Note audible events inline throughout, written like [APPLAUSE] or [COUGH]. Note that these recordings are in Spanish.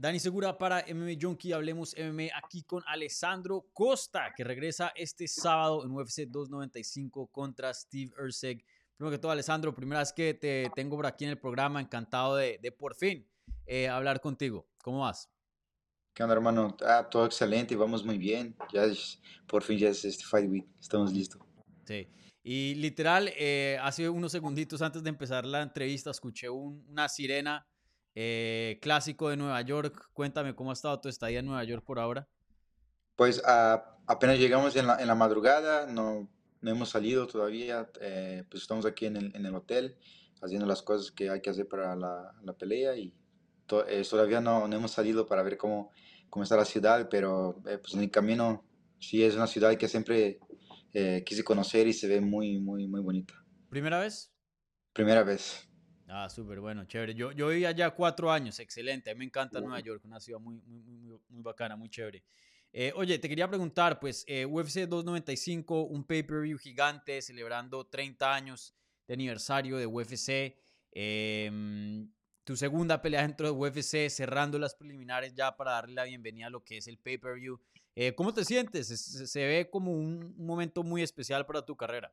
Dani Segura para MMA Junkie, hablemos MMA aquí con Alessandro Costa, que regresa este sábado en UFC 295 contra Steve Erceg. Primero que todo, Alessandro, primera vez que te tengo por aquí en el programa, encantado de, por fin eh, hablar contigo. ¿Cómo vas? ¿Qué onda, hermano? Ah, todo excelente, vamos muy bien. Ya por fin ya es este Fight Week, estamos listos. Sí, y literal, eh, hace unos segunditos antes de empezar la entrevista, escuché una sirena eh, clásico de Nueva York. Cuéntame cómo ha estado tu estadía en Nueva York por ahora. Pues apenas llegamos en la, en la madrugada, no, no, hemos salido todavía, eh, pues estamos aquí en el, en el, hotel haciendo las cosas que hay que hacer para la, la pelea y eh, todavía no, no, hemos salido para ver cómo, cómo está la ciudad, pero pues en el camino sí es una ciudad que siempre quise conocer y se ve muy, muy, muy bonita. ¿Primera vez? Primera vez. Ah, súper bueno, chévere. Yo, yo viví allá cuatro años, excelente. A mí me encanta Nueva York, una ciudad muy, muy, muy, muy bacana, muy chévere. Eh, oye, te quería preguntar, pues eh, UFC 295, un pay-per-view gigante celebrando 30 años de aniversario de UFC. Em, tu segunda pelea dentro de UFC, cerrando las preliminares ya para darle la bienvenida a lo que es el pay-per-view. Eh, ¿Cómo te sientes? Se, se, ve como un momento muy especial para tu carrera.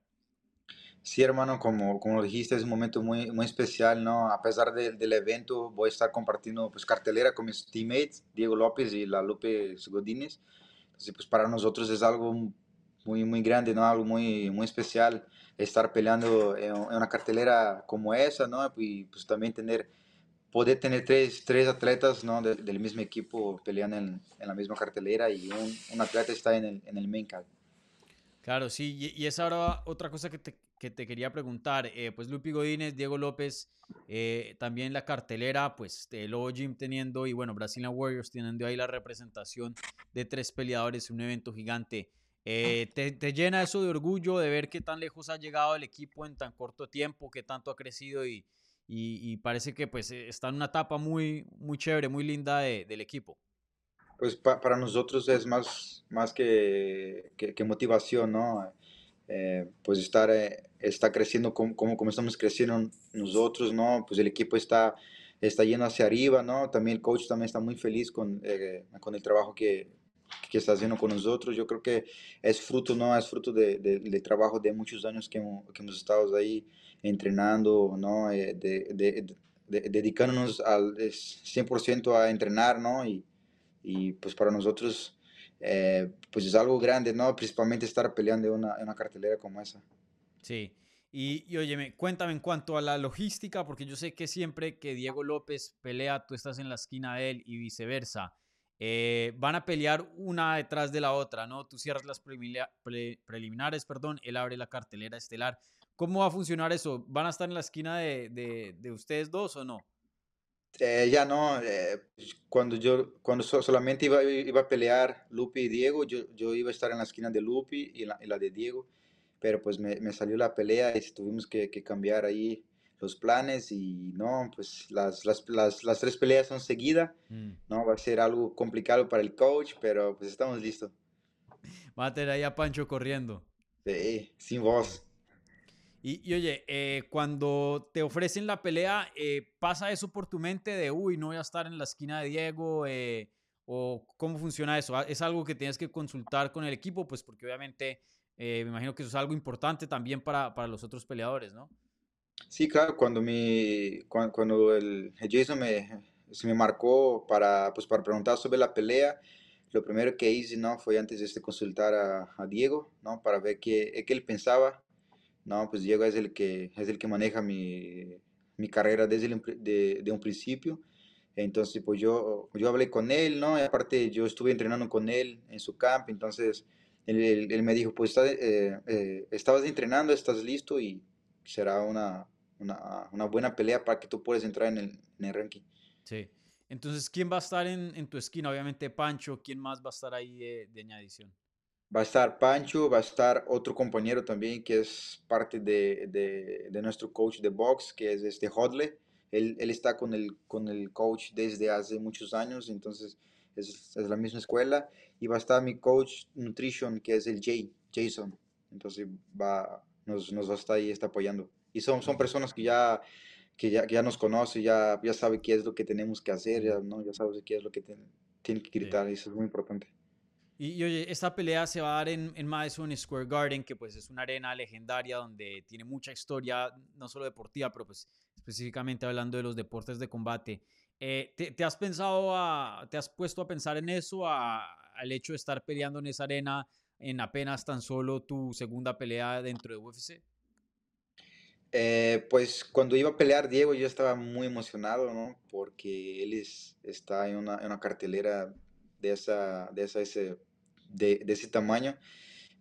Sí, hermano, como, como dijiste, es un momento muy, muy especial, ¿no? A pesar del evento, voy a estar compartiendo pues, cartelera con mis teammates, Diego López y la López Godínez. Entonces, pues para nosotros es algo muy, muy grande, ¿no? Algo muy, muy especial estar peleando en, una cartelera como esa, ¿no? Y pues también tener, poder tener tres, tres atletas, ¿no? del mismo equipo peleando en, en, la misma cartelera y un, un atleta está en el, en el main. Claro, sí, y, y es ahora otra cosa que te, que te quería preguntar. Eh, pues Lupi Godínez, Diego López, eh, también la cartelera, pues el Lobo Gym teniendo, y bueno, Brazilian Warriors teniendo ahí la representación de tres peleadores, un evento gigante. Eh, te, llena eso de orgullo de ver qué tan lejos ha llegado el equipo en tan corto tiempo, qué tanto ha crecido y, y, parece que pues está en una etapa muy, muy chévere, muy linda del equipo. Pues para nosotros es más, más que, que motivación, ¿no? Eh, pues estar, eh, está creciendo como, como, estamos creciendo nosotros, ¿no? Pues el equipo está, está yendo hacia arriba, ¿no? También el coach también está muy feliz con, eh, con el trabajo que, que, está haciendo con nosotros. Yo creo que es fruto, ¿no? Es fruto de, de, trabajo de muchos años que hemos, que hemos estado ahí entrenando, ¿no? de, dedicándonos al 100% a entrenar, ¿no? Y, y pues para nosotros eh, pues es algo grande, ¿no? Principalmente estar peleando en una, una cartelera como esa. Sí. Y, y óyeme, cuéntame en cuanto a la logística, porque yo sé que siempre que Diego López pelea, tú estás en la esquina de él y viceversa. Eh, van a pelear una detrás de la otra, ¿no? Tú cierras las preliminares, perdón, él abre la cartelera estelar. ¿Cómo va a funcionar eso? ¿Van a estar en la esquina de, de, de ustedes dos o no? Eh, ya no, eh, pues, cuando yo cuando solamente iba, iba a pelear Lupi y Diego, yo, yo iba a estar en la esquina de Lupi y la, la de Diego, pero pues me, me, salió la pelea y tuvimos que, que, cambiar ahí los planes y no, pues las, las, las, las tres peleas son seguidas, mm. no va a ser algo complicado para el coach, pero pues estamos listos. Va a tener ahí a Pancho corriendo. Sí, sin voz. Y, oye, eh, cuando te ofrecen la pelea, eh, ¿pasa eso por tu mente de, uy, no voy a estar en la esquina de Diego? Eh, ¿O cómo funciona eso? ¿Es algo que tienes que consultar con el equipo? Pues porque obviamente me imagino que eso es algo importante también para, para los otros peleadores, ¿no? Sí, claro, cuando, mi, cuando, el Jason me, se me marcó para, pues, para preguntar sobre la pelea, lo primero que hice ¿no? fue antes de este consultar a, a Diego, ¿no? para ver qué, qué él pensaba no, pues Diego es el que, es el que maneja mi, mi carrera desde el, de, un principio. Entonces, pues yo, yo hablé con él, ¿no? Y aparte, yo estuve entrenando con él en su camp, entonces él, él, me dijo, pues está, eh, eh, estabas entrenando, estás listo y será una, una, buena pelea para que tú puedas entrar en el, ranking. Sí. Entonces, ¿quién va a estar en, en, tu esquina? Obviamente Pancho, ¿quién más va a estar ahí de añadición? Va a estar Pancho, va a estar otro compañero también que es parte de, de, de nuestro coach de box, que es este Hodle. Él, él, está con el, con el coach desde hace muchos años, entonces es, es, la misma escuela. Y va a estar mi coach nutrition, que es el Jay, Jason. Entonces va, nos, nos va a estar ahí está apoyando. Y son, son personas que ya, que ya, ya nos conoce, ya, ya sabe qué es lo que tenemos que hacer, ya, ¿no? ya sabe qué es lo que tiene que gritar, eso es muy importante. Y, oye, esta pelea se va a dar en, en, Madison Square Garden, que pues es una arena legendaria donde tiene mucha historia, no solo deportiva, pero pues específicamente hablando de los deportes de combate. Eh, ¿te, has pensado, a, te has puesto a pensar en eso, al hecho de estar peleando en esa arena en apenas tan solo tu segunda pelea dentro de UFC? Eh, pues cuando iba a pelear Diego yo estaba muy emocionado, ¿no? Porque él es, está en una, en una cartelera de, esa, de, esa, ese, de, de, ese tamaño.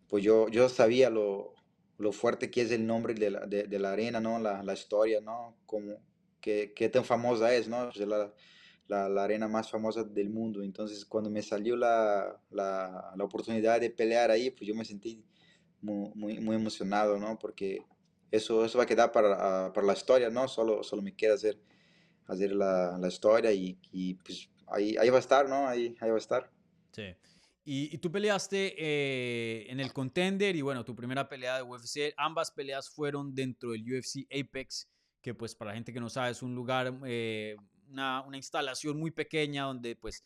Pues yo, yo sabía lo, lo fuerte que es el nombre de la, de, de la arena, ¿no? La, la, historia, ¿no? Como, qué, qué tan famosa es, ¿no? Pues la, la, la, arena más famosa del mundo. Entonces, cuando me salió la, oportunidad de pelear ahí, pues yo me sentí muy, muy, muy emocionado, ¿no? Porque eso, eso va a quedar para, para la historia, ¿no? Solo, solo me queda hacer, hacer la historia y, y, pues ahí, ahí va a estar, ¿no? Ahí, ahí va a estar. Sí. Y, tú peleaste eh, en el Contender y bueno, tu primera pelea de UFC, ambas peleas fueron dentro del UFC Apex, que pues para la gente que no sabe es un lugar, eh, una, una, instalación muy pequeña donde pues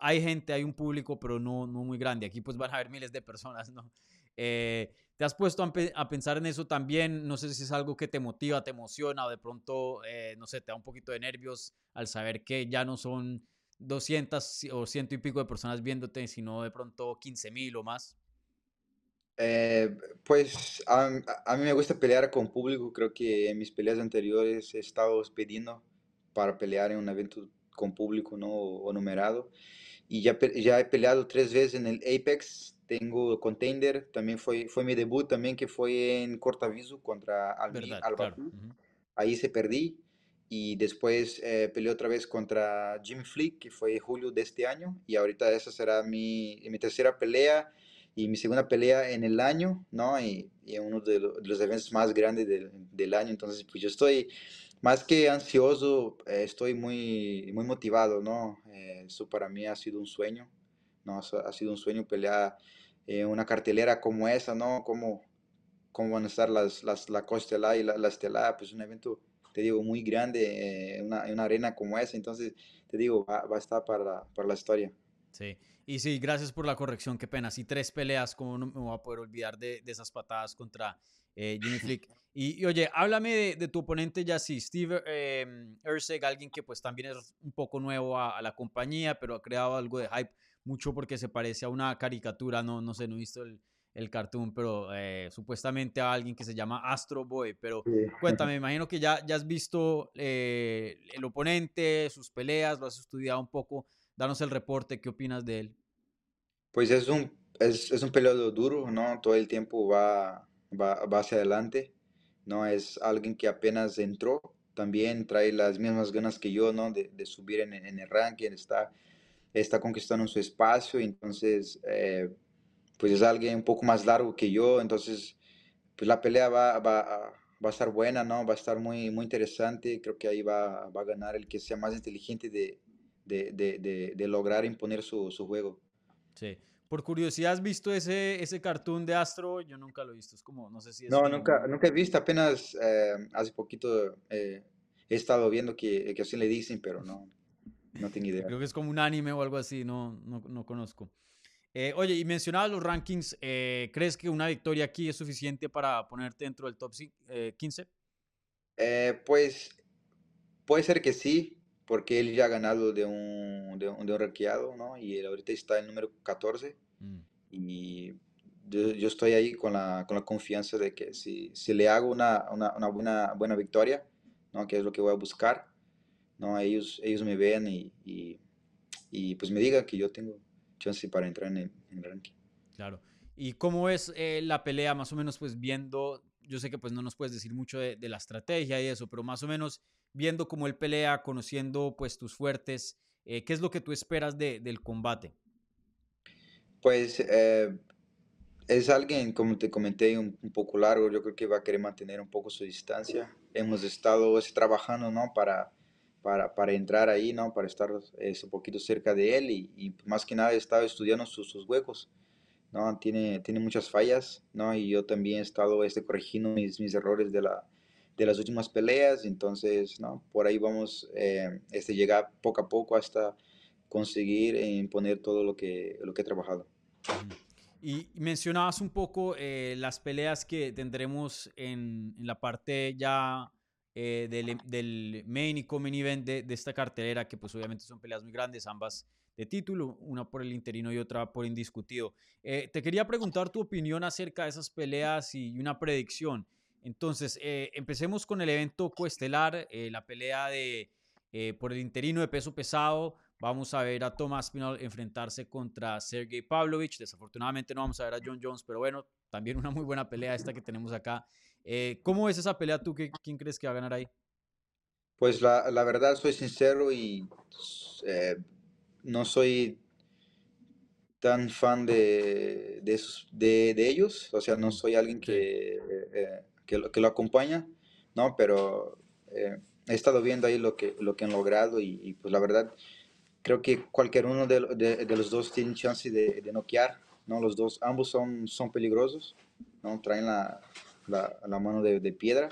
hay gente, hay un público, pero no, no muy grande. Aquí pues van a haber miles de personas, ¿no? Eh, ¿Te has puesto a, pensar en eso también? No sé si es algo que te motiva, te emociona o de pronto, eh, no sé, te da un poquito de nervios al saber que ya no son 200 o ciento y pico de personas viéndote, sino de pronto 15 mil o más. Eh, pues a, a, mí me gusta pelear con público. Creo que en mis peleas anteriores he estado pidiendo para pelear en un evento con público ¿no? o, numerado. Y ya, ya he peleado tres veces en el Apex tengo Contender, también fue, fue mi debut también que fue en cortaviso contra Almi, Alba. Ahí se perdí y después eh, peleé otra vez contra Jim Flick, que fue julio de este año y ahorita esa será mi, mi tercera pelea y mi segunda pelea en el año, ¿no? Y, y uno de, los eventos más grandes del, del, año, entonces pues yo estoy más que ansioso, eh, estoy muy, muy motivado, ¿no? Eh, eso para mí ha sido un sueño, ¿no? Ha sido un sueño pelear en una cartelera como esa, ¿no? Cómo, cómo van a estar las, las, la Costela y la, la Estela, pues un evento, te digo, muy grande, en una, una, arena como esa, entonces, te digo, va, va a estar para la, para la historia. Sí, y sí, gracias por la corrección, qué pena. Sí, tres peleas, como no me voy a poder olvidar de, de esas patadas contra eh, Jimmy Flick. [LAUGHS] Y, y, oye, háblame de, de, tu oponente ya sí, Steve eh, Erseg, alguien que pues también es un poco nuevo a, a, la compañía, pero ha creado algo de hype mucho porque se parece a una caricatura, no, no sé, no he visto el, el cartoon, pero eh, supuestamente a alguien que se llama Astro Boy. Pero sí. cuéntame, me [LAUGHS] imagino que ya, ya has visto eh, el oponente, sus peleas, lo has estudiado un poco. Danos el reporte, ¿qué opinas de él? Pues es un, es, es un peleador duro, ¿no? Todo el tiempo va, va, va hacia adelante, ¿no? Es alguien que apenas entró, también trae las mismas ganas que yo, ¿no? De, de subir en, en el ranking, está está conquistando su espacio, entonces eh, pues es alguien un poco más largo que yo, entonces pues la pelea va, va, va, a estar buena, ¿no? Va a estar muy, muy interesante, creo que ahí va, va a ganar el que sea más inteligente de, de, de, de lograr imponer su, su, juego. Sí. Por curiosidad, ¿has visto ese, ese cartoon de Astro? Yo nunca lo he visto, es como, no sé si es... No, nunca, nunca he visto, apenas eh, hace poquito eh, he estado viendo que, que así le dicen, pero no, no tengo idea. Creo que es como un anime o algo así, no, no, no conozco. Eh, oye, y mencionabas los rankings, eh, ¿crees que una victoria aquí es suficiente para ponerte dentro del top eh, 15? pues puede ser que sí, porque él ya ha ganado de un, de un, de un rankeado, ¿no? Y él ahorita está en número 14. Mm. Y yo, yo, estoy ahí con la, con la confianza de que si, si le hago una, una, una buena, buena victoria, ¿no? Que es lo que voy a buscar, ¿no? Ellos, ellos me ven y, y, y pues me digan que yo tengo chance para entrar en el, en el ranking. Claro. ¿Y cómo es eh, la pelea más o menos pues viendo, yo sé que pues no nos puedes decir mucho de, de la estrategia y eso, pero más o menos viendo cómo él pelea, conociendo pues tus fuertes, eh, ¿qué es lo que tú esperas de, del combate? Pues eh, es alguien, como te comenté, un, un, poco largo, yo creo que va a querer mantener un poco su distancia. Hemos estado trabajando, ¿no? Para para, para entrar ahí, ¿no? Para estar es, un poquito cerca de él y, y, más que nada he estado estudiando sus, sus, huecos, ¿no? Tiene, tiene muchas fallas, ¿no? Y yo también he estado este, corrigiendo mis, mis errores de la, de las últimas peleas, entonces, ¿no? Por ahí vamos eh, este, llegar poco a poco hasta conseguir imponer todo lo que, lo que he trabajado. Y mencionabas un poco eh, las peleas que tendremos en, en la parte ya eh, del, del, main y common event de, esta cartelera, que pues obviamente son peleas muy grandes, ambas de título, una por el interino y otra por indiscutido. Eh, te quería preguntar tu opinión acerca de esas peleas y una predicción. Entonces, eh, empecemos con el evento coestelar, eh, la pelea de, por el interino de peso pesado. Vamos a ver a Tomás Pinal enfrentarse contra Sergey Pavlovich. Desafortunadamente no vamos a ver a John Jones, pero bueno, también una muy buena pelea esta que tenemos acá. ¿Cómo es esa pelea tú? ¿Quién crees que va a ganar ahí? Pues la, la verdad, soy sincero y no soy tan fan de, de, de, ellos, o sea, no soy alguien que, eh, que, lo, que, lo, acompaña, ¿no? Pero eh, he estado viendo ahí lo que, lo que han logrado y, pues la verdad creo que cualquier uno de, de los dos tiene chance de, noquear, ¿no? Los dos, ambos son, son peligrosos, ¿no? Traen la, la, la mano de, piedra,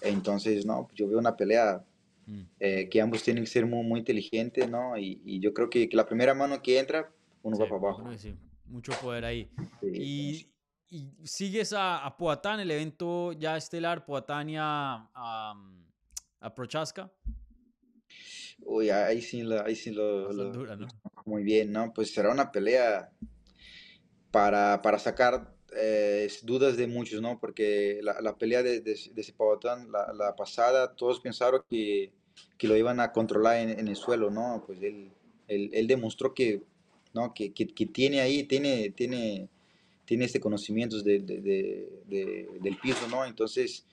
entonces, no, yo veo una pelea Mm. Eh, que ambos tienen que ser muy, muy inteligentes, ¿no? Y, y yo creo que, que, la primera mano que entra, uno va para abajo. Sí, mucho poder ahí. y, y, sigues a, a Poatán, el evento ya estelar, Poatán y a, a, Prochaska. Uy, ahí sí, lo, ahí sí lo, ¿no? muy bien, ¿no? Pues será una pelea para, para sacar eh, dudas de muchos, ¿no? Porque la, la pelea de, de, de la, la, pasada, todos pensaron que, que, lo iban a controlar en, en el suelo, ¿no? Pues él, él, él demostró que, ¿no? Que, que, que, tiene ahí, tiene, tiene, tiene este conocimiento de, del piso, ¿no? Entonces,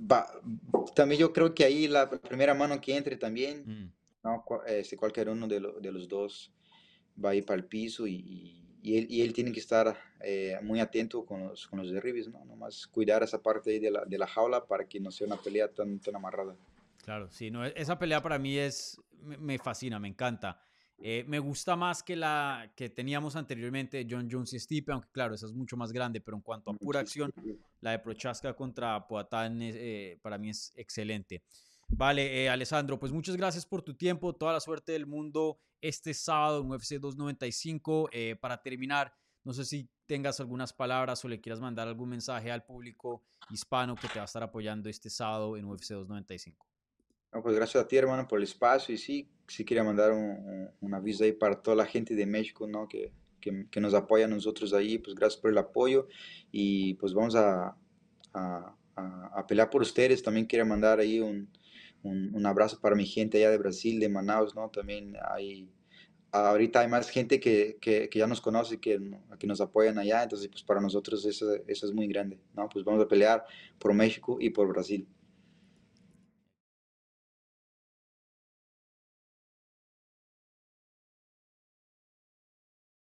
va, también yo creo que ahí la primera mano que entre también, mm. ¿no? Este, cualquier uno de, de, los dos va a ir para el piso y y él, y él tiene que estar eh, muy atento con los, con los derribes, ¿no? Nomás cuidar esa parte ahí de la, de la jaula para que no sea una pelea tan, tan amarrada. Claro, sí, no, esa pelea para mí es, me, fascina, me encanta. Eh, me gusta más que la que teníamos anteriormente, John Jones y Stipe, aunque claro, esa es mucho más grande, pero en cuanto a pura acción, la de Prochaska contra Poatán eh, para mí es excelente. Vale, Alessandro, pues muchas gracias por tu tiempo, toda la suerte del mundo este sábado en UFC 295. Eh, para terminar, no sé si tengas algunas palabras o le quieras mandar algún mensaje al público hispano que te va a estar apoyando este sábado en UFC 295. pues gracias a ti, hermano, por el espacio. Y sí, sí quería mandar un, un aviso ahí para toda la gente de México, ¿no? Que, que, que, nos apoya a nosotros ahí. Pues gracias por el apoyo. Y pues vamos a, a, a, pelear por ustedes. También quiero mandar ahí un, un, un, abrazo para mi gente allá de Brasil, de Manaus, ¿no? También hay, ahorita hay más gente que, que, que ya nos conoce, que, que nos apoyan allá, entonces pues para nosotros eso, eso es muy grande, ¿no? Pues vamos a pelear por México y por Brasil.